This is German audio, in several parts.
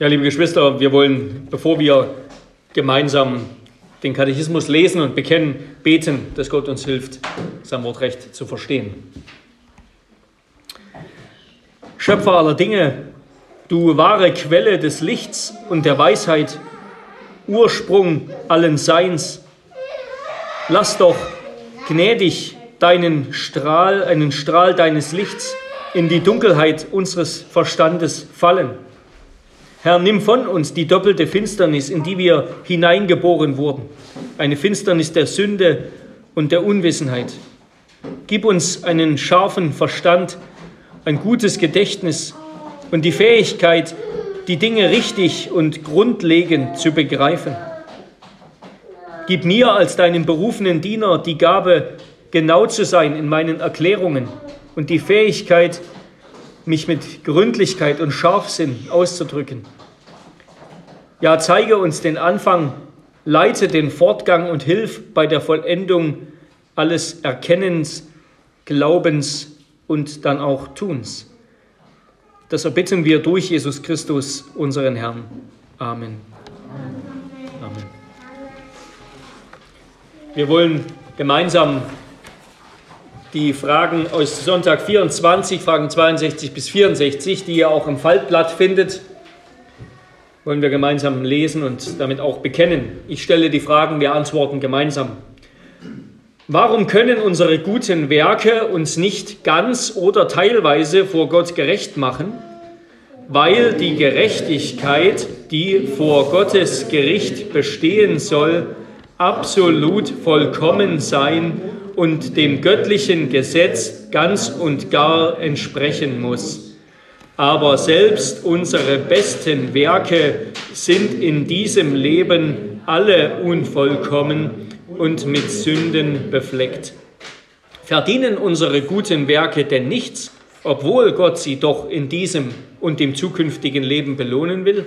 Ja, liebe Geschwister, wir wollen, bevor wir gemeinsam den Katechismus lesen und bekennen, beten, dass Gott uns hilft, sein Wort recht zu verstehen. Schöpfer aller Dinge, du wahre Quelle des Lichts und der Weisheit, Ursprung allen Seins, lass doch gnädig deinen Strahl, einen Strahl deines Lichts in die Dunkelheit unseres Verstandes fallen Herr, nimm von uns die doppelte Finsternis, in die wir hineingeboren wurden, eine Finsternis der Sünde und der Unwissenheit. Gib uns einen scharfen Verstand, ein gutes Gedächtnis und die Fähigkeit, die Dinge richtig und grundlegend zu begreifen. Gib mir als deinem berufenen Diener die Gabe, genau zu sein in meinen Erklärungen und die Fähigkeit, mich mit Gründlichkeit und Scharfsinn auszudrücken. Ja, zeige uns den Anfang, leite den Fortgang und hilf bei der Vollendung alles Erkennens, Glaubens und dann auch Tuns. Das erbitten wir durch Jesus Christus, unseren Herrn. Amen. Amen. Wir wollen gemeinsam die Fragen aus Sonntag 24, Fragen 62 bis 64, die ihr auch im Faltblatt findet, wollen wir gemeinsam lesen und damit auch bekennen. Ich stelle die Fragen, wir antworten gemeinsam. Warum können unsere guten Werke uns nicht ganz oder teilweise vor Gott gerecht machen? Weil die Gerechtigkeit, die vor Gottes Gericht bestehen soll, absolut vollkommen sein und dem göttlichen Gesetz ganz und gar entsprechen muss. Aber selbst unsere besten Werke sind in diesem Leben alle unvollkommen und mit Sünden befleckt. Verdienen unsere guten Werke denn nichts, obwohl Gott sie doch in diesem und im zukünftigen Leben belohnen will?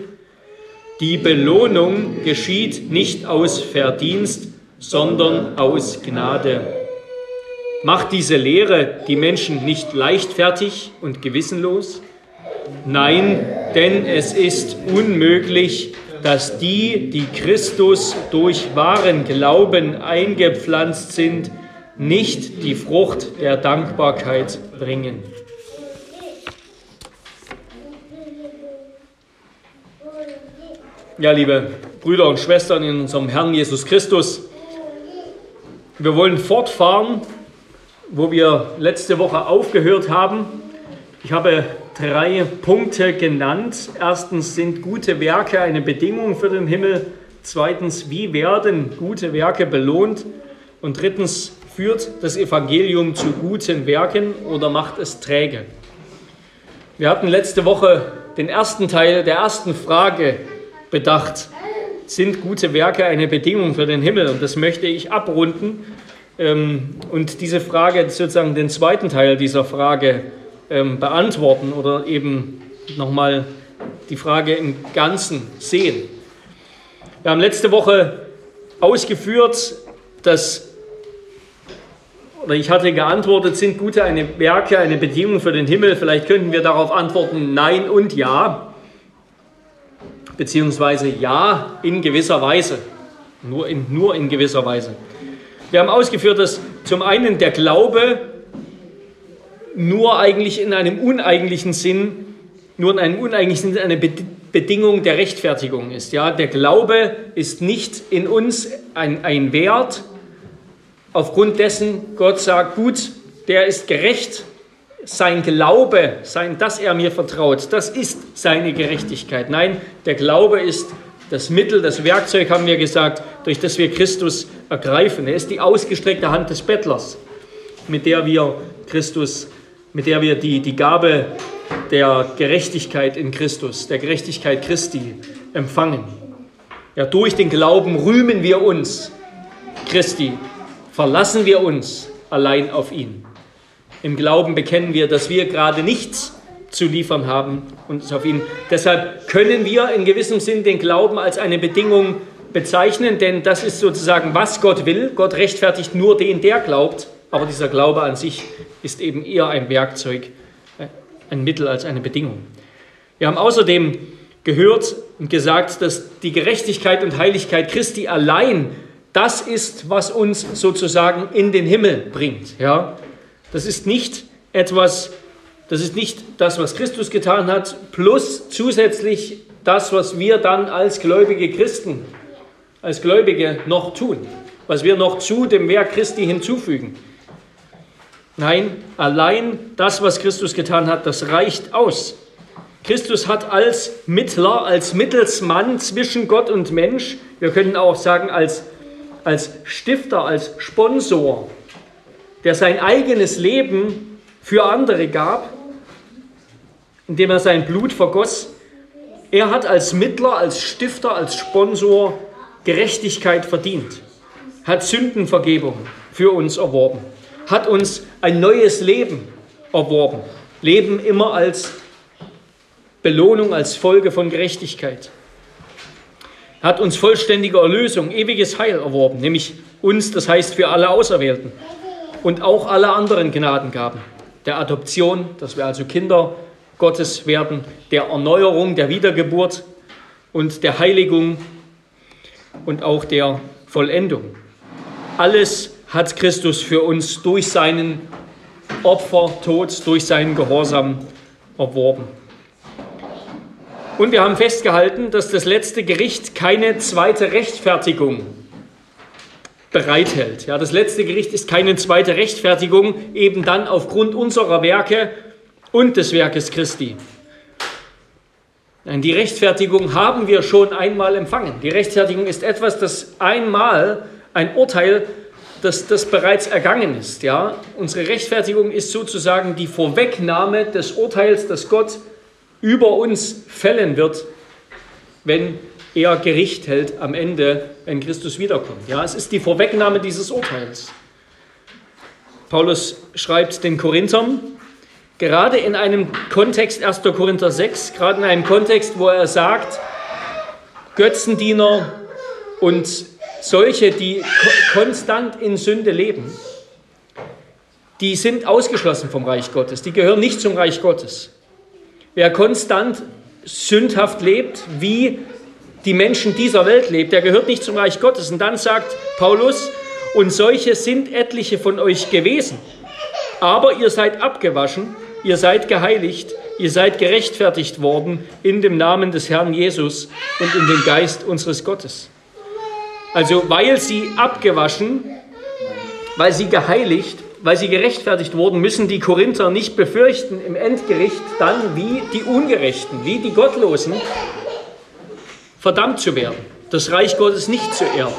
Die Belohnung geschieht nicht aus Verdienst, sondern aus Gnade. Macht diese Lehre die Menschen nicht leichtfertig und gewissenlos? Nein, denn es ist unmöglich, dass die, die Christus durch wahren Glauben eingepflanzt sind, nicht die Frucht der Dankbarkeit bringen. Ja, liebe Brüder und Schwestern in unserem Herrn Jesus Christus, wir wollen fortfahren wo wir letzte Woche aufgehört haben. Ich habe drei Punkte genannt. Erstens sind gute Werke eine Bedingung für den Himmel. Zweitens, wie werden gute Werke belohnt? Und drittens, führt das Evangelium zu guten Werken oder macht es träge? Wir hatten letzte Woche den ersten Teil der ersten Frage bedacht. Sind gute Werke eine Bedingung für den Himmel? Und das möchte ich abrunden und diese Frage, sozusagen den zweiten Teil dieser Frage ähm, beantworten oder eben nochmal die Frage im Ganzen sehen. Wir haben letzte Woche ausgeführt, dass, oder ich hatte geantwortet, sind gute eine Werke eine Bedingung für den Himmel? Vielleicht könnten wir darauf antworten, nein und ja, beziehungsweise ja in gewisser Weise, nur in, nur in gewisser Weise. Wir haben ausgeführt, dass zum einen der Glaube nur eigentlich in einem uneigentlichen Sinn, nur in einem uneigentlichen Sinn eine Bedingung der Rechtfertigung ist. Ja, der Glaube ist nicht in uns ein, ein Wert, aufgrund dessen Gott sagt, gut, der ist gerecht, sein Glaube, sein, dass er mir vertraut, das ist seine Gerechtigkeit. Nein, der Glaube ist das Mittel, das Werkzeug, haben wir gesagt, durch das wir Christus ergreifen. Er ist die ausgestreckte Hand des Bettlers, mit der wir Christus, mit der wir die, die Gabe der Gerechtigkeit in Christus, der Gerechtigkeit Christi empfangen. Ja, durch den Glauben rühmen wir uns Christi, verlassen wir uns allein auf ihn. Im Glauben bekennen wir, dass wir gerade nichts zu liefern haben und es auf ihn. Deshalb können wir in gewissem Sinn den Glauben als eine Bedingung bezeichnen, denn das ist sozusagen, was Gott will. Gott rechtfertigt nur den, der glaubt, aber dieser Glaube an sich ist eben eher ein Werkzeug, äh, ein Mittel als eine Bedingung. Wir haben außerdem gehört und gesagt, dass die Gerechtigkeit und Heiligkeit Christi allein das ist, was uns sozusagen in den Himmel bringt. Ja? Das ist nicht etwas, das ist nicht das, was Christus getan hat, plus zusätzlich das, was wir dann als gläubige Christen, als Gläubige noch tun, was wir noch zu dem Werk Christi hinzufügen. Nein, allein das, was Christus getan hat, das reicht aus. Christus hat als Mittler, als Mittelsmann zwischen Gott und Mensch, wir können auch sagen als, als Stifter, als Sponsor, der sein eigenes Leben für andere gab, indem er sein Blut vergoss, er hat als Mittler, als Stifter, als Sponsor Gerechtigkeit verdient, hat Sündenvergebung für uns erworben, hat uns ein neues Leben erworben. Leben immer als Belohnung, als Folge von Gerechtigkeit. Hat uns vollständige Erlösung, ewiges Heil erworben, nämlich uns, das heißt für alle Auserwählten und auch alle anderen Gnadengaben. Der Adoption, dass wir also Kinder Gottes werden, der Erneuerung, der Wiedergeburt und der Heiligung und auch der Vollendung. Alles hat Christus für uns durch seinen Opfertod, durch seinen Gehorsam erworben. Und wir haben festgehalten, dass das letzte Gericht keine zweite Rechtfertigung bereithält. Ja, das letzte Gericht ist keine zweite Rechtfertigung, eben dann aufgrund unserer Werke und des Werkes Christi. Nein, die Rechtfertigung haben wir schon einmal empfangen. Die Rechtfertigung ist etwas, das einmal ein Urteil, das, das bereits ergangen ist. Ja? Unsere Rechtfertigung ist sozusagen die Vorwegnahme des Urteils, das Gott über uns fällen wird, wenn er Gericht hält am Ende, wenn Christus wiederkommt. Ja, es ist die Vorwegnahme dieses Urteils. Paulus schreibt den Korinthern, Gerade in einem Kontext, 1. Korinther 6, gerade in einem Kontext, wo er sagt, Götzendiener und solche, die konstant in Sünde leben, die sind ausgeschlossen vom Reich Gottes, die gehören nicht zum Reich Gottes. Wer konstant sündhaft lebt, wie die Menschen dieser Welt lebt, der gehört nicht zum Reich Gottes. Und dann sagt Paulus, und solche sind etliche von euch gewesen, aber ihr seid abgewaschen, ihr seid geheiligt, ihr seid gerechtfertigt worden in dem Namen des Herrn Jesus und in dem Geist unseres Gottes. Also weil sie abgewaschen, weil sie geheiligt, weil sie gerechtfertigt wurden, müssen die Korinther nicht befürchten, im Endgericht dann wie die Ungerechten, wie die Gottlosen verdammt zu werden, das Reich Gottes nicht zu erben.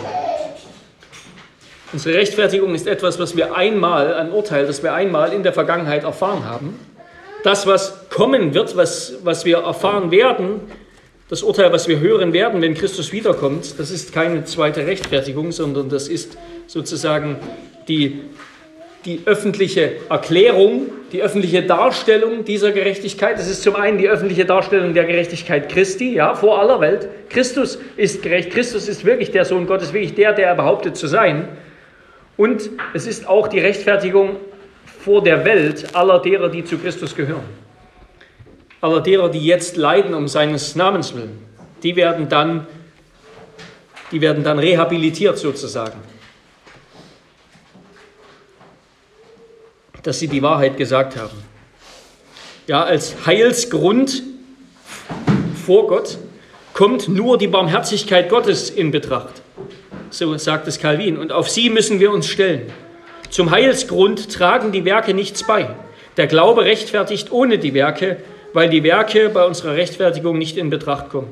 Unsere Rechtfertigung ist etwas, was wir einmal, ein Urteil, das wir einmal in der Vergangenheit erfahren haben das, was kommen wird, was, was wir erfahren werden, das Urteil, was wir hören werden, wenn Christus wiederkommt, das ist keine zweite Rechtfertigung, sondern das ist sozusagen die, die öffentliche Erklärung, die öffentliche Darstellung dieser Gerechtigkeit. Das ist zum einen die öffentliche Darstellung der Gerechtigkeit Christi, ja, vor aller Welt. Christus ist gerecht, Christus ist wirklich der Sohn Gottes, wirklich der, der er behauptet zu sein. Und es ist auch die Rechtfertigung vor der Welt aller derer, die zu Christus gehören. Aller derer, die jetzt leiden um seines Namens willen. Die werden dann, die werden dann rehabilitiert sozusagen. Dass sie die Wahrheit gesagt haben. Ja, als Heilsgrund vor Gott kommt nur die Barmherzigkeit Gottes in Betracht. So sagt es Calvin. Und auf sie müssen wir uns stellen. Zum Heilsgrund tragen die Werke nichts bei. Der Glaube rechtfertigt ohne die Werke, weil die Werke bei unserer Rechtfertigung nicht in Betracht kommen.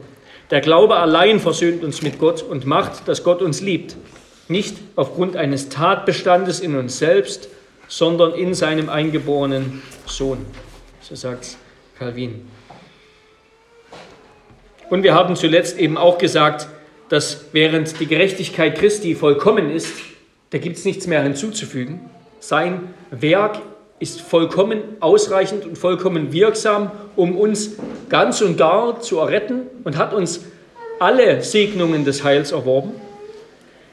Der Glaube allein versöhnt uns mit Gott und macht, dass Gott uns liebt. Nicht aufgrund eines Tatbestandes in uns selbst, sondern in seinem eingeborenen Sohn. So sagt Calvin. Und wir haben zuletzt eben auch gesagt, dass während die Gerechtigkeit Christi vollkommen ist, da gibt es nichts mehr hinzuzufügen. Sein Werk ist vollkommen ausreichend und vollkommen wirksam, um uns ganz und gar zu erretten und hat uns alle Segnungen des Heils erworben.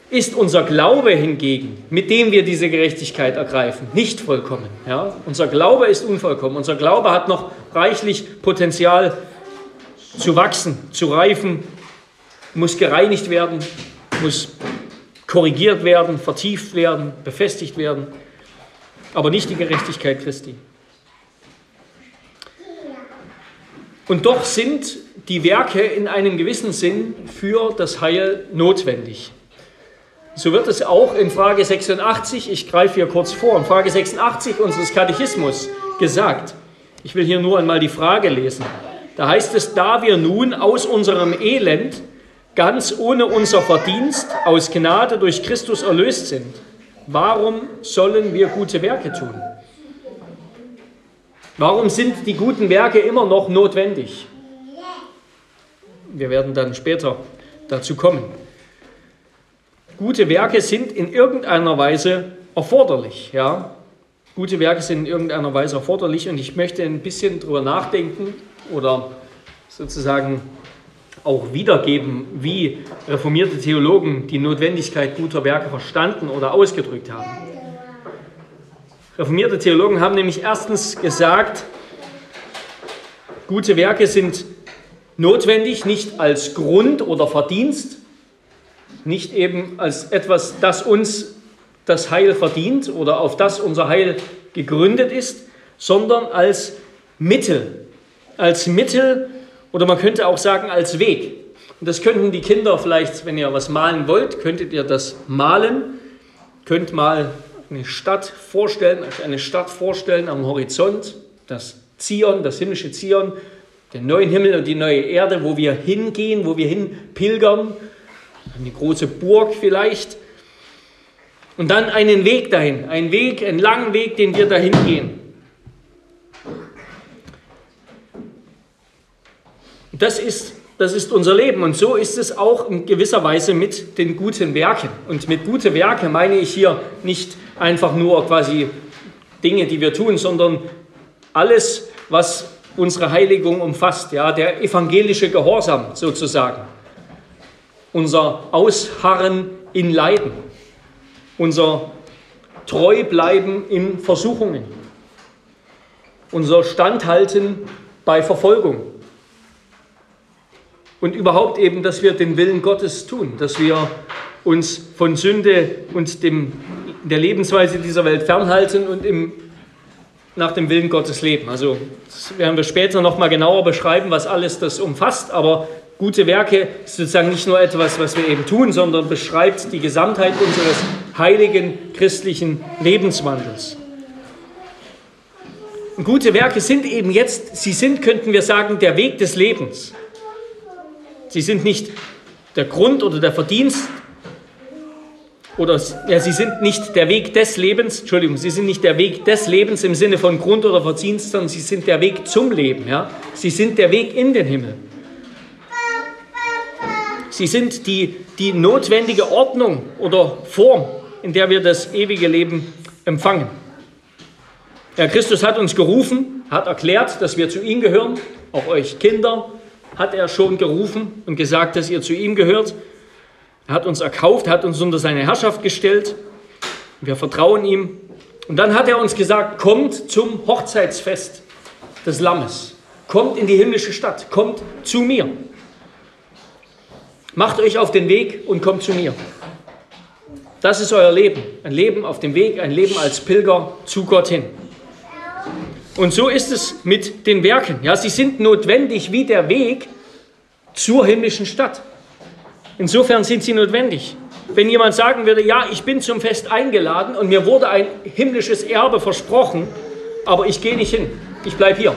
Ist unser Glaube hingegen, mit dem wir diese Gerechtigkeit ergreifen, nicht vollkommen. Ja? Unser Glaube ist unvollkommen. Unser Glaube hat noch reichlich Potenzial zu wachsen, zu reifen, muss gereinigt werden, muss korrigiert werden, vertieft werden, befestigt werden, aber nicht die Gerechtigkeit Christi. Und doch sind die Werke in einem gewissen Sinn für das Heil notwendig. So wird es auch in Frage 86, ich greife hier kurz vor, in Frage 86 unseres Katechismus gesagt. Ich will hier nur einmal die Frage lesen. Da heißt es, da wir nun aus unserem Elend ganz ohne unser Verdienst aus Gnade durch Christus erlöst sind, warum sollen wir gute Werke tun? Warum sind die guten Werke immer noch notwendig? Wir werden dann später dazu kommen. Gute Werke sind in irgendeiner Weise erforderlich. Ja? Gute Werke sind in irgendeiner Weise erforderlich und ich möchte ein bisschen darüber nachdenken oder sozusagen auch wiedergeben, wie reformierte Theologen die Notwendigkeit guter Werke verstanden oder ausgedrückt haben. Reformierte Theologen haben nämlich erstens gesagt, gute Werke sind notwendig, nicht als Grund oder Verdienst, nicht eben als etwas, das uns das Heil verdient oder auf das unser Heil gegründet ist, sondern als Mittel, als Mittel oder man könnte auch sagen als Weg. Und das könnten die Kinder vielleicht, wenn ihr was malen wollt, könntet ihr das malen, könnt mal eine Stadt vorstellen, euch eine Stadt vorstellen am Horizont, das Zion, das himmlische Zion, den neuen Himmel und die neue Erde, wo wir hingehen, wo wir hin pilgern, eine große Burg vielleicht. Und dann einen Weg dahin, einen Weg, einen langen Weg, den wir dahin gehen. Das ist, das ist unser Leben. Und so ist es auch in gewisser Weise mit den guten Werken. Und mit guten Werken meine ich hier nicht einfach nur quasi Dinge, die wir tun, sondern alles, was unsere Heiligung umfasst, ja, der evangelische Gehorsam sozusagen, unser Ausharren in Leiden, unser Treubleiben in Versuchungen, unser Standhalten bei Verfolgung, und überhaupt eben, dass wir den Willen Gottes tun, dass wir uns von Sünde und dem, der Lebensweise dieser Welt fernhalten und im, nach dem Willen Gottes leben. Also das werden wir später nochmal genauer beschreiben, was alles das umfasst, aber gute Werke ist sozusagen nicht nur etwas, was wir eben tun, sondern beschreibt die Gesamtheit unseres heiligen christlichen Lebenswandels. Und gute Werke sind eben jetzt, sie sind, könnten wir sagen, der Weg des Lebens. Sie sind nicht der Grund oder der Verdienst oder ja, sie sind nicht der Weg des Lebens, Entschuldigung, sie sind nicht der Weg des Lebens im Sinne von Grund oder Verdienst, sondern sie sind der Weg zum Leben. Ja? Sie sind der Weg in den Himmel. Sie sind die, die notwendige Ordnung oder Form, in der wir das ewige Leben empfangen. Ja, Christus hat uns gerufen, hat erklärt, dass wir zu ihm gehören, auch euch Kinder, hat er schon gerufen und gesagt, dass ihr zu ihm gehört. Er hat uns erkauft, hat uns unter seine Herrschaft gestellt. Wir vertrauen ihm. Und dann hat er uns gesagt, kommt zum Hochzeitsfest des Lammes. Kommt in die himmlische Stadt. Kommt zu mir. Macht euch auf den Weg und kommt zu mir. Das ist euer Leben. Ein Leben auf dem Weg, ein Leben als Pilger zu Gott hin. Und so ist es mit den Werken. Ja, sie sind notwendig wie der Weg zur himmlischen Stadt. Insofern sind sie notwendig. Wenn jemand sagen würde, ja, ich bin zum Fest eingeladen und mir wurde ein himmlisches Erbe versprochen, aber ich gehe nicht hin, ich bleibe hier,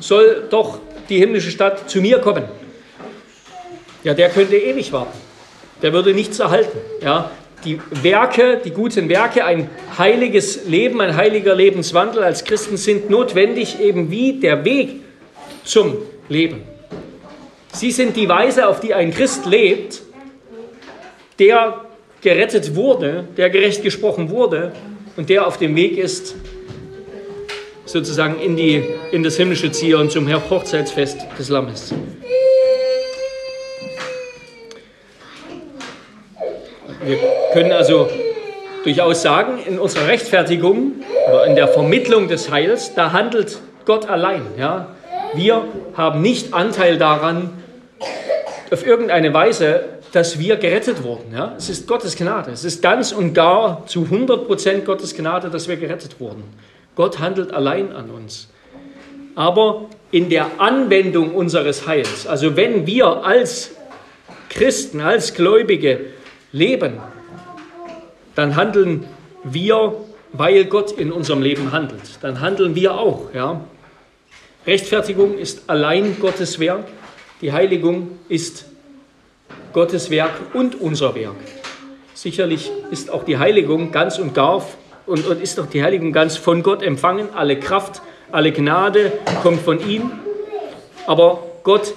soll doch die himmlische Stadt zu mir kommen. Ja, der könnte ewig warten. Der würde nichts erhalten. Ja, die Werke, die guten Werke, ein heiliges Leben, ein heiliger Lebenswandel als Christen sind notwendig, eben wie der Weg zum Leben. Sie sind die Weise, auf die ein Christ lebt, der gerettet wurde, der gerecht gesprochen wurde und der auf dem Weg ist, sozusagen in, die, in das himmlische Zion zum Hochzeitsfest des Lammes. Können also durchaus sagen, in unserer Rechtfertigung oder in der Vermittlung des Heils, da handelt Gott allein. Ja? Wir haben nicht Anteil daran, auf irgendeine Weise, dass wir gerettet wurden. Ja? Es ist Gottes Gnade. Es ist ganz und gar zu 100% Gottes Gnade, dass wir gerettet wurden. Gott handelt allein an uns. Aber in der Anwendung unseres Heils, also wenn wir als Christen, als Gläubige leben, dann handeln wir, weil Gott in unserem Leben handelt. Dann handeln wir auch. Ja? Rechtfertigung ist allein Gottes Werk. Die Heiligung ist Gottes Werk und unser Werk. Sicherlich ist auch die Heiligung ganz und gar und, und ist auch die Heiligung ganz von Gott empfangen. Alle Kraft, alle Gnade kommt von ihm. Aber Gott,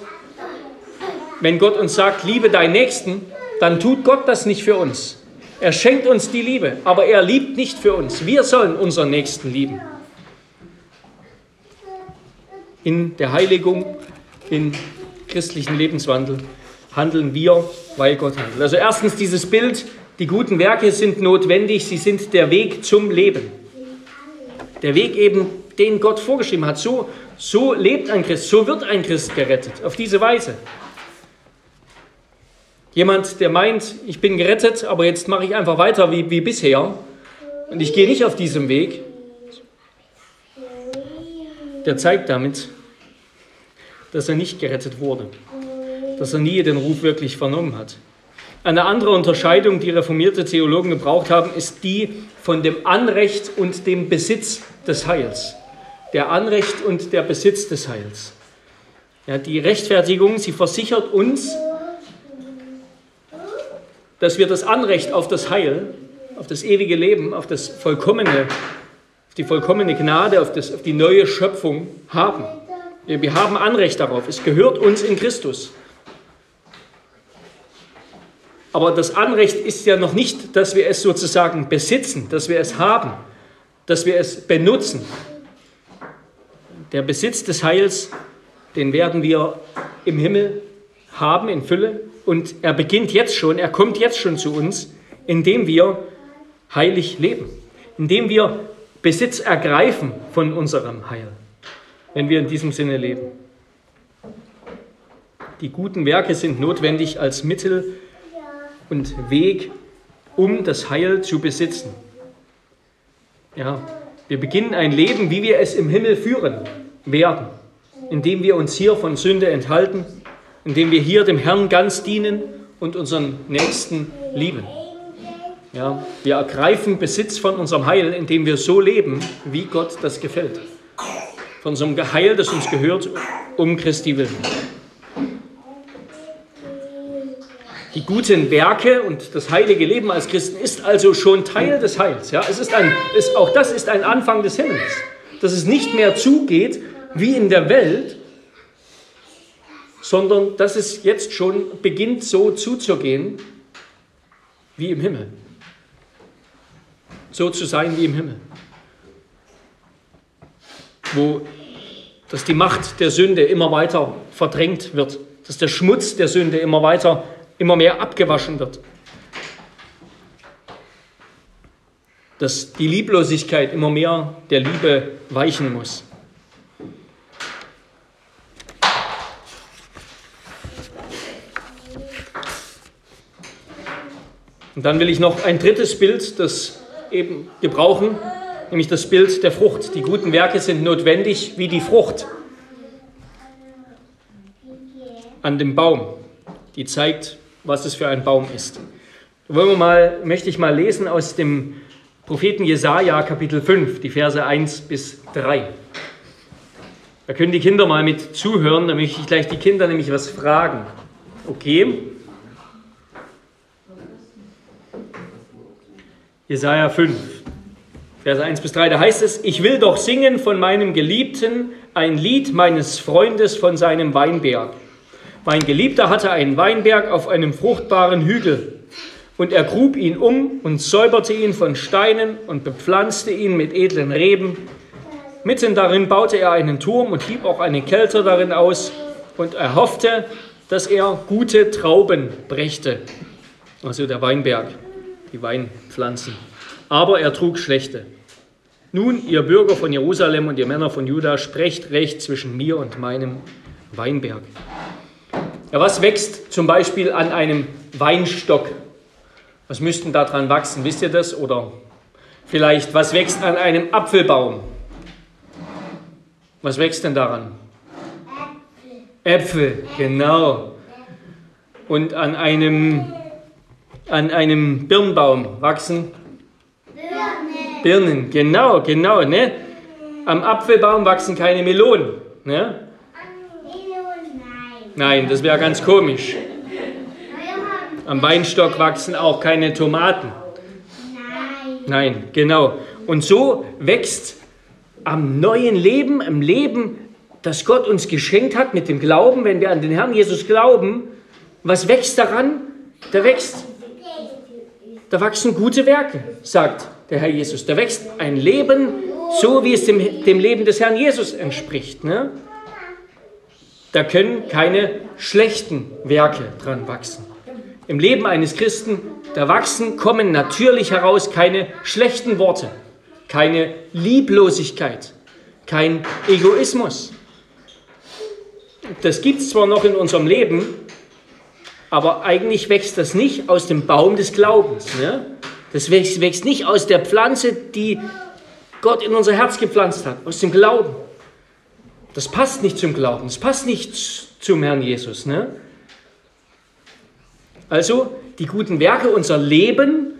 wenn Gott uns sagt, liebe deinen Nächsten, dann tut Gott das nicht für uns. Er schenkt uns die Liebe, aber er liebt nicht für uns. Wir sollen unseren Nächsten lieben. In der Heiligung, im christlichen Lebenswandel handeln wir, weil Gott handelt. Also erstens dieses Bild, die guten Werke sind notwendig, sie sind der Weg zum Leben. Der Weg eben, den Gott vorgeschrieben hat. So, so lebt ein Christ, so wird ein Christ gerettet, auf diese Weise. Jemand, der meint, ich bin gerettet, aber jetzt mache ich einfach weiter wie, wie bisher und ich gehe nicht auf diesem Weg, der zeigt damit, dass er nicht gerettet wurde dass er nie den Ruf wirklich vernommen hat. Eine andere Unterscheidung, die reformierte Theologen gebraucht haben, ist die von dem Anrecht und dem Besitz des Heils. Der Anrecht und der Besitz des Heils. Ja, die Rechtfertigung, sie versichert uns, dass wir das Anrecht auf das Heil, auf das ewige Leben, auf das vollkommene, auf die vollkommene Gnade, auf, das, auf die neue Schöpfung haben. Wir haben Anrecht darauf. Es gehört uns in Christus. Aber das Anrecht ist ja noch nicht, dass wir es sozusagen besitzen, dass wir es haben, dass wir es benutzen. Der Besitz des Heils, den werden wir im Himmel haben in Fülle. Und er beginnt jetzt schon, er kommt jetzt schon zu uns, indem wir heilig leben, indem wir Besitz ergreifen von unserem Heil, wenn wir in diesem Sinne leben. Die guten Werke sind notwendig als Mittel und Weg, um das Heil zu besitzen. Ja, wir beginnen ein Leben, wie wir es im Himmel führen werden, indem wir uns hier von Sünde enthalten, indem wir hier dem Herrn ganz dienen und unseren Nächsten lieben. Ja, wir ergreifen Besitz von unserem Heil, indem wir so leben, wie Gott das gefällt. Von unserem Heil, das uns gehört, um Christi willen. Die guten Werke und das heilige Leben als Christen ist also schon Teil des Heils. Ja? Es ist ein, ist, auch das ist ein Anfang des Himmels, dass es nicht mehr zugeht wie in der Welt, sondern dass es jetzt schon beginnt so zuzugehen wie im Himmel. So zu sein wie im Himmel. Wo dass die Macht der Sünde immer weiter verdrängt wird, dass der Schmutz der Sünde immer weiter immer mehr abgewaschen wird. Dass die Lieblosigkeit immer mehr der Liebe weichen muss. Und dann will ich noch ein drittes Bild, das eben gebrauchen, nämlich das Bild der Frucht. Die guten Werke sind notwendig wie die Frucht an dem Baum, die zeigt, was es für ein Baum ist. Wollen wir mal, möchte ich mal lesen aus dem Propheten Jesaja, Kapitel 5, die Verse 1 bis 3. Da können die Kinder mal mit zuhören, da möchte ich gleich die Kinder nämlich was fragen. Okay? Jesaja 5, Verse 1 bis 3, da heißt es: Ich will doch singen von meinem Geliebten ein Lied meines Freundes von seinem Weinberg. Mein Geliebter hatte einen Weinberg auf einem fruchtbaren Hügel, und er grub ihn um und säuberte ihn von Steinen und bepflanzte ihn mit edlen Reben. Mitten darin baute er einen Turm und hieb auch eine Kälte darin aus und er hoffte, dass er gute Trauben brächte. Also der Weinberg, die Weinpflanzen. Aber er trug schlechte. Nun, ihr Bürger von Jerusalem und ihr Männer von Juda, sprecht recht zwischen mir und meinem Weinberg. Ja, was wächst zum Beispiel an einem Weinstock? Was müssten daran wachsen? Wisst ihr das? Oder vielleicht, was wächst an einem Apfelbaum? Was wächst denn daran? Äpfel. Äpfel, genau. Und an einem, an einem Birnbaum wachsen? Birnen. Birnen, genau, genau. Ne? Am Apfelbaum wachsen keine Melonen. Ne? Nein, das wäre ganz komisch. Am Weinstock wachsen auch keine Tomaten. Nein. Nein, genau. Und so wächst am neuen Leben, im Leben, das Gott uns geschenkt hat mit dem Glauben, wenn wir an den Herrn Jesus glauben, was wächst daran? Da wächst, da wachsen gute Werke, sagt der Herr Jesus. Da wächst ein Leben, so wie es dem, dem Leben des Herrn Jesus entspricht. Ne? Da können keine schlechten Werke dran wachsen. Im Leben eines Christen, da wachsen, kommen natürlich heraus keine schlechten Worte, keine Lieblosigkeit, kein Egoismus. Das gibt es zwar noch in unserem Leben, aber eigentlich wächst das nicht aus dem Baum des Glaubens. Ne? Das wächst, wächst nicht aus der Pflanze, die Gott in unser Herz gepflanzt hat, aus dem Glauben. Das passt nicht zum Glauben, das passt nicht zum Herrn Jesus. Ne? Also die guten Werke, unser Leben,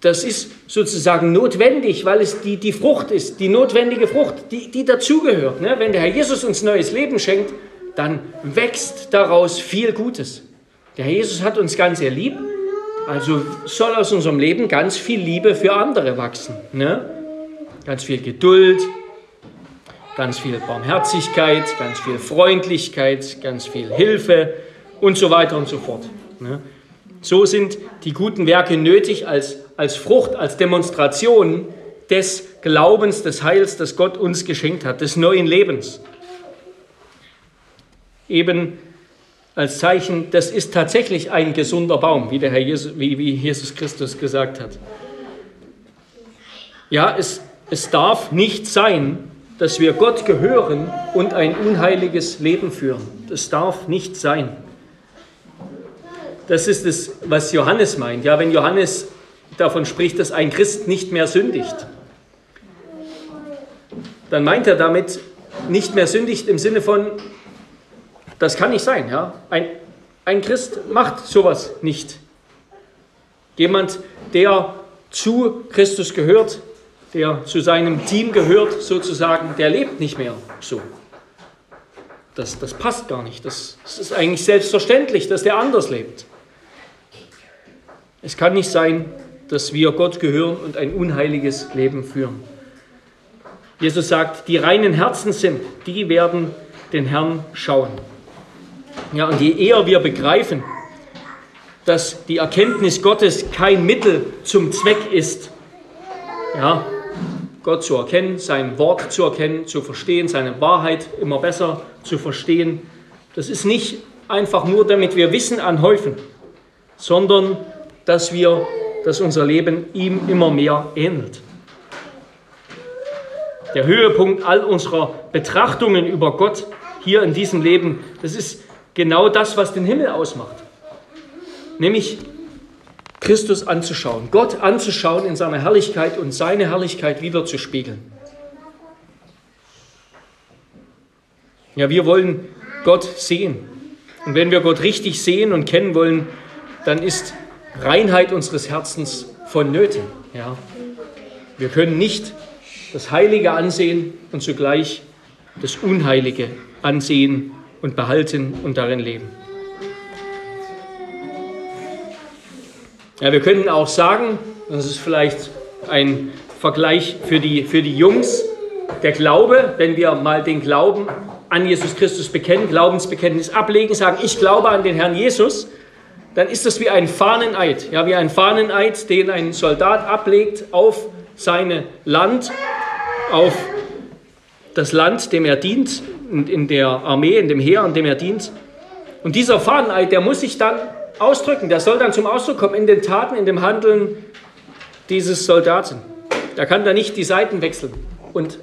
das ist sozusagen notwendig, weil es die, die Frucht ist, die notwendige Frucht, die, die dazugehört. Ne? Wenn der Herr Jesus uns neues Leben schenkt, dann wächst daraus viel Gutes. Der Jesus hat uns ganz sehr lieb, also soll aus unserem Leben ganz viel Liebe für andere wachsen. Ne? Ganz viel Geduld, ganz viel Barmherzigkeit, ganz viel Freundlichkeit, ganz viel Hilfe und so weiter und so fort. Ne? So sind die guten Werke nötig als, als Frucht, als Demonstration des Glaubens, des Heils, das Gott uns geschenkt hat, des neuen Lebens. Eben als Zeichen, das ist tatsächlich ein gesunder Baum, wie, der Herr Jesus, wie, wie Jesus Christus gesagt hat. Ja, es, es darf nicht sein, dass wir Gott gehören und ein unheiliges Leben führen. Das darf nicht sein. Das ist es, was Johannes meint. Ja, wenn Johannes davon spricht, dass ein Christ nicht mehr sündigt, dann meint er damit nicht mehr sündigt im Sinne von, das kann nicht sein. Ja? Ein, ein Christ macht sowas nicht. Jemand, der zu Christus gehört, der zu seinem Team gehört, sozusagen, der lebt nicht mehr so. Das, das passt gar nicht. Das, das ist eigentlich selbstverständlich, dass der anders lebt. Es kann nicht sein, dass wir Gott gehören und ein unheiliges Leben führen. Jesus sagt, die reinen Herzen sind, die werden den Herrn schauen. Ja, und je eher wir begreifen, dass die Erkenntnis Gottes kein Mittel zum Zweck ist, ja, Gott zu erkennen, sein Wort zu erkennen, zu verstehen, seine Wahrheit immer besser zu verstehen. Das ist nicht einfach nur, damit wir Wissen anhäufen, sondern dass wir, dass unser Leben ihm immer mehr ähnelt. Der Höhepunkt all unserer Betrachtungen über Gott hier in diesem Leben, das ist genau das, was den Himmel ausmacht. Nämlich Christus anzuschauen, Gott anzuschauen in seiner Herrlichkeit und seine Herrlichkeit wieder zu spiegeln. Ja, wir wollen Gott sehen. Und wenn wir Gott richtig sehen und kennen wollen, dann ist Reinheit unseres Herzens vonnöten. Ja. Wir können nicht das Heilige ansehen und zugleich das Unheilige ansehen und behalten und darin leben. Ja, wir können auch sagen, das ist vielleicht ein Vergleich für die, für die Jungs, der Glaube, wenn wir mal den Glauben an Jesus Christus bekennen, Glaubensbekenntnis ablegen, sagen, ich glaube an den Herrn Jesus, dann ist das wie ein Fahneneid, ja, wie ein Fahneneid, den ein Soldat ablegt auf seine Land, auf das Land, dem er dient, in der Armee, in dem Heer, an dem er dient. Und dieser Fahneneid, der muss sich dann ausdrücken. Der soll dann zum Ausdruck kommen in den Taten, in dem Handeln dieses Soldaten. Der kann da nicht die Seiten wechseln und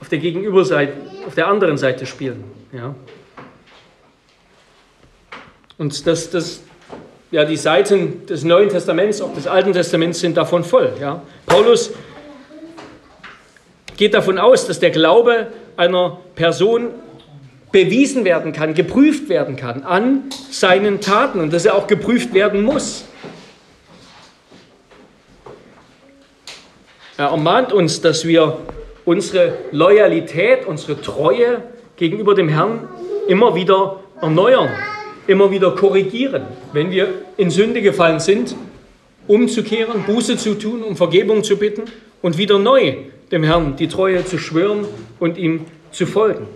auf der Gegenüberseite, auf der anderen Seite spielen. Ja. Und das, das, ja, die Seiten des Neuen Testaments, auch des Alten Testaments sind davon voll. Ja. Paulus geht davon aus, dass der Glaube einer Person bewiesen werden kann, geprüft werden kann an seinen Taten und dass er auch geprüft werden muss. Er ermahnt uns, dass wir unsere Loyalität, unsere Treue gegenüber dem Herrn immer wieder erneuern, immer wieder korrigieren, wenn wir in Sünde gefallen sind, umzukehren, Buße zu tun, um Vergebung zu bitten und wieder neu dem Herrn die Treue zu schwören und ihm zu folgen.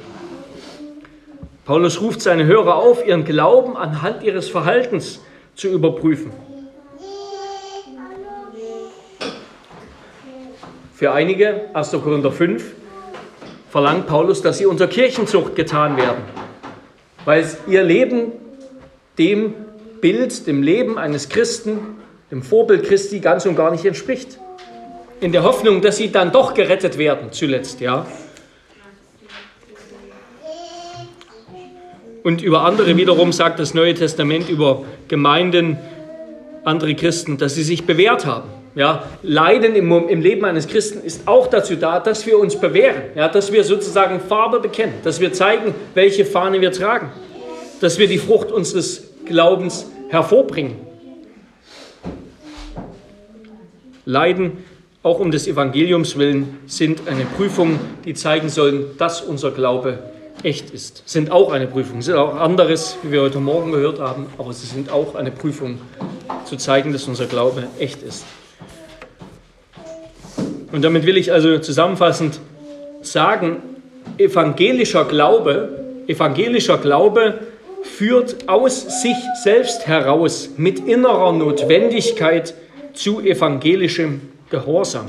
Paulus ruft seine Hörer auf, ihren Glauben anhand ihres Verhaltens zu überprüfen. Für einige, 1. Korinther 5, verlangt Paulus, dass sie unter Kirchenzucht getan werden, weil ihr Leben dem Bild, dem Leben eines Christen, dem Vorbild Christi ganz und gar nicht entspricht in der Hoffnung, dass sie dann doch gerettet werden, zuletzt, ja. Und über andere wiederum sagt das Neue Testament über Gemeinden, andere Christen, dass sie sich bewährt haben. Ja, Leiden im, im, Leben eines Christen ist auch dazu da, dass wir uns bewähren, ja, dass wir sozusagen Farbe bekennen, dass wir zeigen, welche Fahne wir tragen, dass wir die Frucht unseres Glaubens hervorbringen. Leiden auch um des Evangeliums willen, sind eine Prüfung, die zeigen sollen, dass unser Glaube echt ist. Sind auch eine Prüfung, sind auch anderes, wie wir heute Morgen gehört haben, aber sie sind auch eine Prüfung, zu zeigen, dass unser Glaube echt ist. Und damit will ich also zusammenfassend sagen, evangelischer Glaube, evangelischer Glaube führt aus sich selbst heraus mit innerer Notwendigkeit zu evangelischem Gehorsam.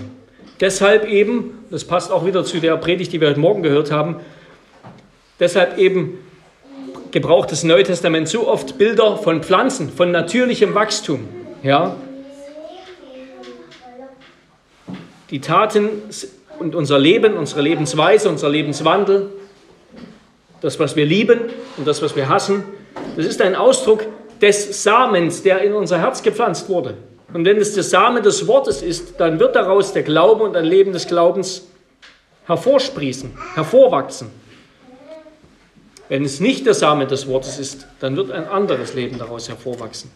Deshalb eben, das passt auch wieder zu der Predigt, die wir heute Morgen gehört haben, deshalb eben gebraucht das Neue Testament so oft Bilder von Pflanzen, von natürlichem Wachstum. Ja? Die Taten und unser Leben, unsere Lebensweise, unser Lebenswandel, das, was wir lieben und das, was wir hassen, das ist ein Ausdruck des Samens, der in unser Herz gepflanzt wurde. Und wenn es der Same des Wortes ist, dann wird daraus der Glaube und ein Leben des Glaubens hervorsprießen, hervorwachsen. Wenn es nicht der Same des Wortes ist, dann wird ein anderes Leben daraus hervorwachsen.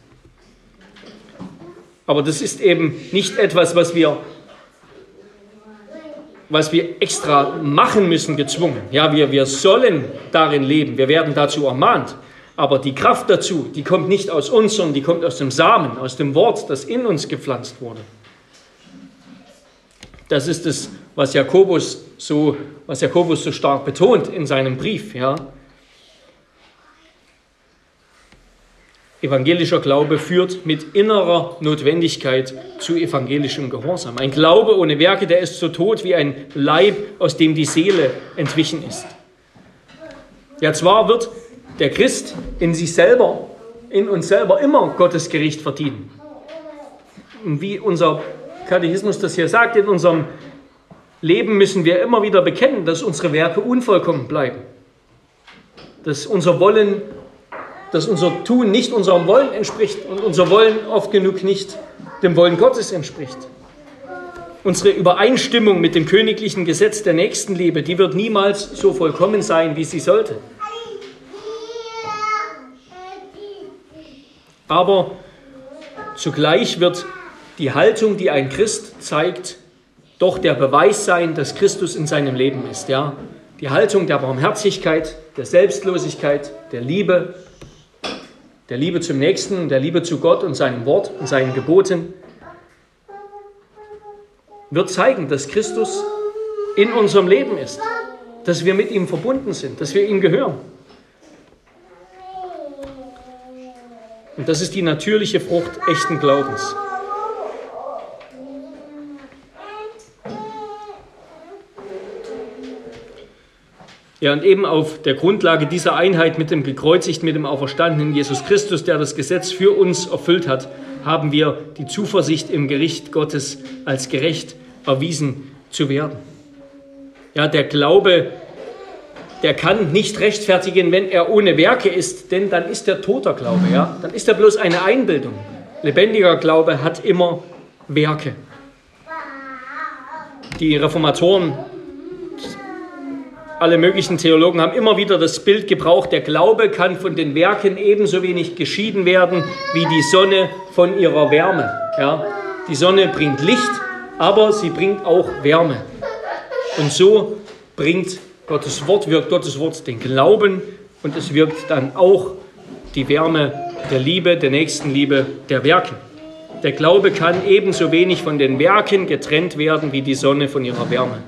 Aber das ist eben nicht etwas, was wir, was wir extra machen müssen, gezwungen. Ja, wir, wir sollen darin leben, wir werden dazu ermahnt. Aber die Kraft dazu, die kommt nicht aus uns, sondern die kommt aus dem Samen, aus dem Wort, das in uns gepflanzt wurde. Das ist es, was Jakobus so, was Jakobus so stark betont in seinem Brief. Ja. Evangelischer Glaube führt mit innerer Notwendigkeit zu evangelischem Gehorsam. Ein Glaube ohne Werke, der ist so tot wie ein Leib, aus dem die Seele entwichen ist. Ja, zwar wird der Christ in sich selber, in uns selber immer Gottes Gericht verdienen. Und wie unser Katechismus das hier sagt, in unserem Leben müssen wir immer wieder bekennen, dass unsere Werke unvollkommen bleiben. Dass unser Wollen, dass unser Tun nicht unserem Wollen entspricht und unser Wollen oft genug nicht dem Wollen Gottes entspricht. Unsere Übereinstimmung mit dem königlichen Gesetz der Nächstenliebe, die wird niemals so vollkommen sein, wie sie sollte. Aber zugleich wird die Haltung, die ein Christ zeigt, doch der Beweis sein, dass Christus in seinem Leben ist. Ja? Die Haltung der Barmherzigkeit, der Selbstlosigkeit, der Liebe, der Liebe zum Nächsten, der Liebe zu Gott und seinem Wort und seinen Geboten, wird zeigen, dass Christus in unserem Leben ist, dass wir mit ihm verbunden sind, dass wir ihm gehören. Und das ist die natürliche Frucht echten Glaubens. Ja, und eben auf der Grundlage dieser Einheit mit dem gekreuzigten, mit dem auferstandenen Jesus Christus, der das Gesetz für uns erfüllt hat, haben wir die Zuversicht im Gericht Gottes als gerecht erwiesen zu werden. Ja, der Glaube, der kann nicht rechtfertigen, wenn er ohne Werke ist, denn dann ist er toter Glaube, ja? Dann ist er bloß eine Einbildung. Lebendiger Glaube hat immer Werke. Die Reformatoren, alle möglichen Theologen haben immer wieder das Bild gebraucht, der Glaube kann von den Werken ebenso wenig geschieden werden wie die Sonne von ihrer Wärme. Ja? Die Sonne bringt Licht, aber sie bringt auch Wärme. Und so bringt Gottes Wort, wirkt Gottes Wort den Glauben und es wirkt dann auch die Wärme der Liebe, der Nächstenliebe, der Werke. Der Glaube kann ebenso wenig von den Werken getrennt werden wie die Sonne von ihrer Wärme.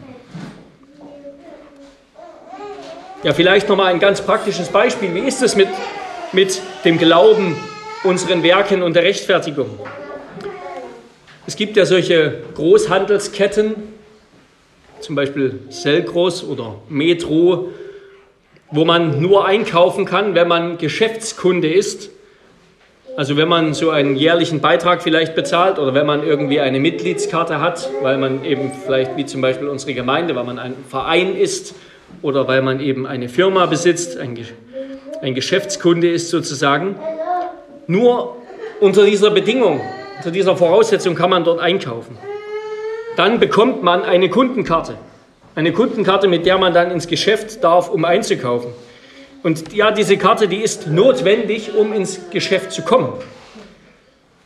Ja, vielleicht nochmal ein ganz praktisches Beispiel. Wie ist es mit, mit dem Glauben, unseren Werken und der Rechtfertigung? Es gibt ja solche Großhandelsketten, zum Beispiel Selgros oder Metro, wo man nur einkaufen kann, wenn man Geschäftskunde ist. Also wenn man so einen jährlichen Beitrag vielleicht bezahlt oder wenn man irgendwie eine Mitgliedskarte hat, weil man eben vielleicht wie zum Beispiel unsere Gemeinde, weil man ein Verein ist oder weil man eben eine Firma besitzt, ein, ein Geschäftskunde ist sozusagen. Nur unter dieser Bedingung, unter dieser Voraussetzung kann man dort einkaufen. Dann bekommt man eine Kundenkarte. Eine Kundenkarte, mit der man dann ins Geschäft darf, um einzukaufen. Und ja, diese Karte, die ist notwendig, um ins Geschäft zu kommen.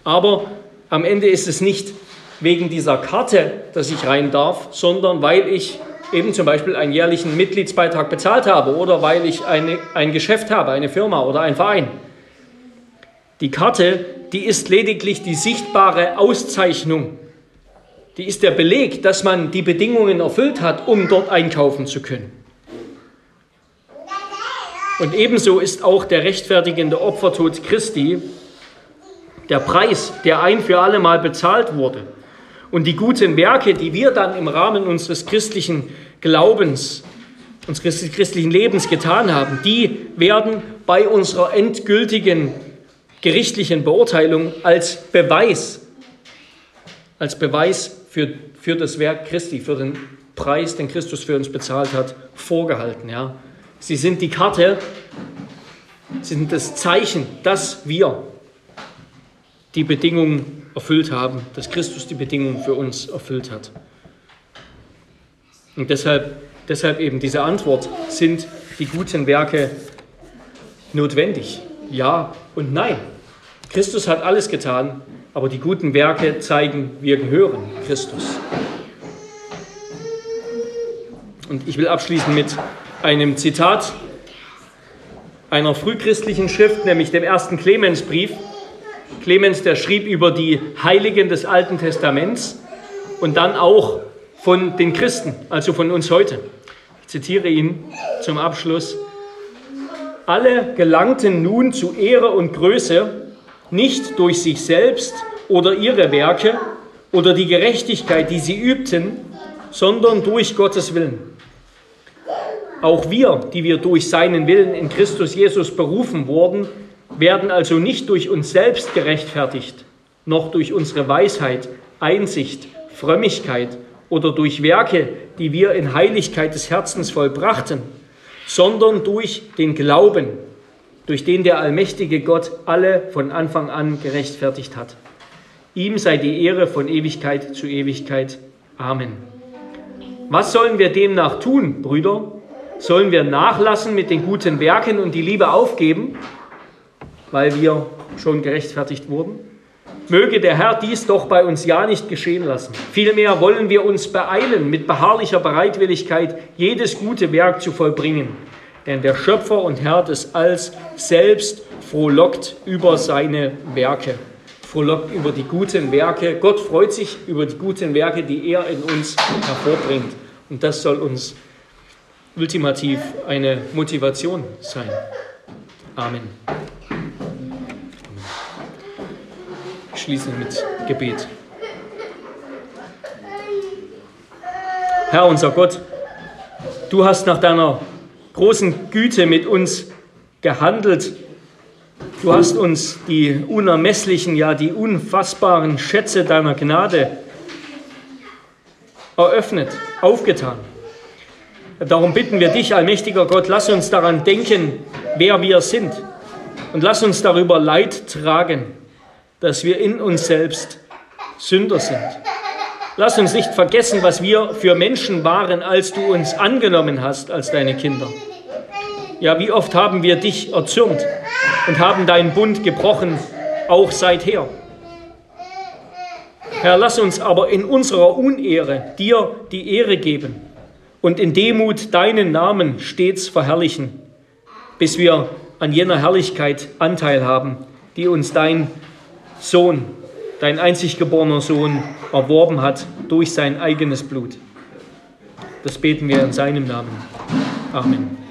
Aber am Ende ist es nicht wegen dieser Karte, dass ich rein darf, sondern weil ich eben zum Beispiel einen jährlichen Mitgliedsbeitrag bezahlt habe oder weil ich eine, ein Geschäft habe, eine Firma oder ein Verein. Die Karte, die ist lediglich die sichtbare Auszeichnung die ist der Beleg, dass man die Bedingungen erfüllt hat, um dort einkaufen zu können. Und ebenso ist auch der rechtfertigende Opfertod Christi der Preis, der ein für alle Mal bezahlt wurde. Und die guten Werke, die wir dann im Rahmen unseres christlichen Glaubens, unseres christlichen Lebens getan haben, die werden bei unserer endgültigen gerichtlichen Beurteilung als Beweis, als Beweis für, für das Werk Christi, für den Preis, den Christus für uns bezahlt hat, vorgehalten. Ja. Sie sind die Karte, sie sind das Zeichen, dass wir die Bedingungen erfüllt haben, dass Christus die Bedingungen für uns erfüllt hat. Und deshalb, deshalb eben diese Antwort, sind die guten Werke notwendig? Ja und nein. Christus hat alles getan, aber die guten Werke zeigen, wir gehören Christus. Und ich will abschließen mit einem Zitat einer frühchristlichen Schrift, nämlich dem ersten Clemensbrief. Clemens, der schrieb über die Heiligen des Alten Testaments und dann auch von den Christen, also von uns heute. Ich zitiere ihn zum Abschluss. Alle gelangten nun zu Ehre und Größe, nicht durch sich selbst oder ihre Werke oder die Gerechtigkeit, die sie übten, sondern durch Gottes Willen. Auch wir, die wir durch seinen Willen in Christus Jesus berufen wurden, werden also nicht durch uns selbst gerechtfertigt, noch durch unsere Weisheit, Einsicht, Frömmigkeit oder durch Werke, die wir in Heiligkeit des Herzens vollbrachten, sondern durch den Glauben, durch den der allmächtige Gott alle von Anfang an gerechtfertigt hat. Ihm sei die Ehre von Ewigkeit zu Ewigkeit. Amen. Was sollen wir demnach tun, Brüder? Sollen wir nachlassen mit den guten Werken und die Liebe aufgeben, weil wir schon gerechtfertigt wurden? Möge der Herr dies doch bei uns ja nicht geschehen lassen. Vielmehr wollen wir uns beeilen, mit beharrlicher Bereitwilligkeit jedes gute Werk zu vollbringen denn der Schöpfer und Herr des Alls selbst frohlockt über seine Werke, frohlockt über die guten Werke. Gott freut sich über die guten Werke, die er in uns hervorbringt. Und das soll uns ultimativ eine Motivation sein. Amen. Ich schließe mit Gebet. Herr unser Gott, du hast nach deiner großen Güte mit uns gehandelt Du hast uns die unermesslichen, ja die unfassbaren Schätze deiner Gnade eröffnet, aufgetan. Darum bitten wir dich, allmächtiger Gott, lass uns daran denken, wer wir sind. Und lass uns darüber Leid tragen, dass wir in uns selbst Sünder sind. Lass uns nicht vergessen, was wir für Menschen waren, als du uns angenommen hast als deine Kinder. Ja, wie oft haben wir dich erzürnt und haben deinen Bund gebrochen, auch seither. Herr, lass uns aber in unserer Unehre dir die Ehre geben und in Demut deinen Namen stets verherrlichen, bis wir an jener Herrlichkeit Anteil haben, die uns dein Sohn dein einzig geborener Sohn, erworben hat durch sein eigenes Blut. Das beten wir in seinem Namen. Amen.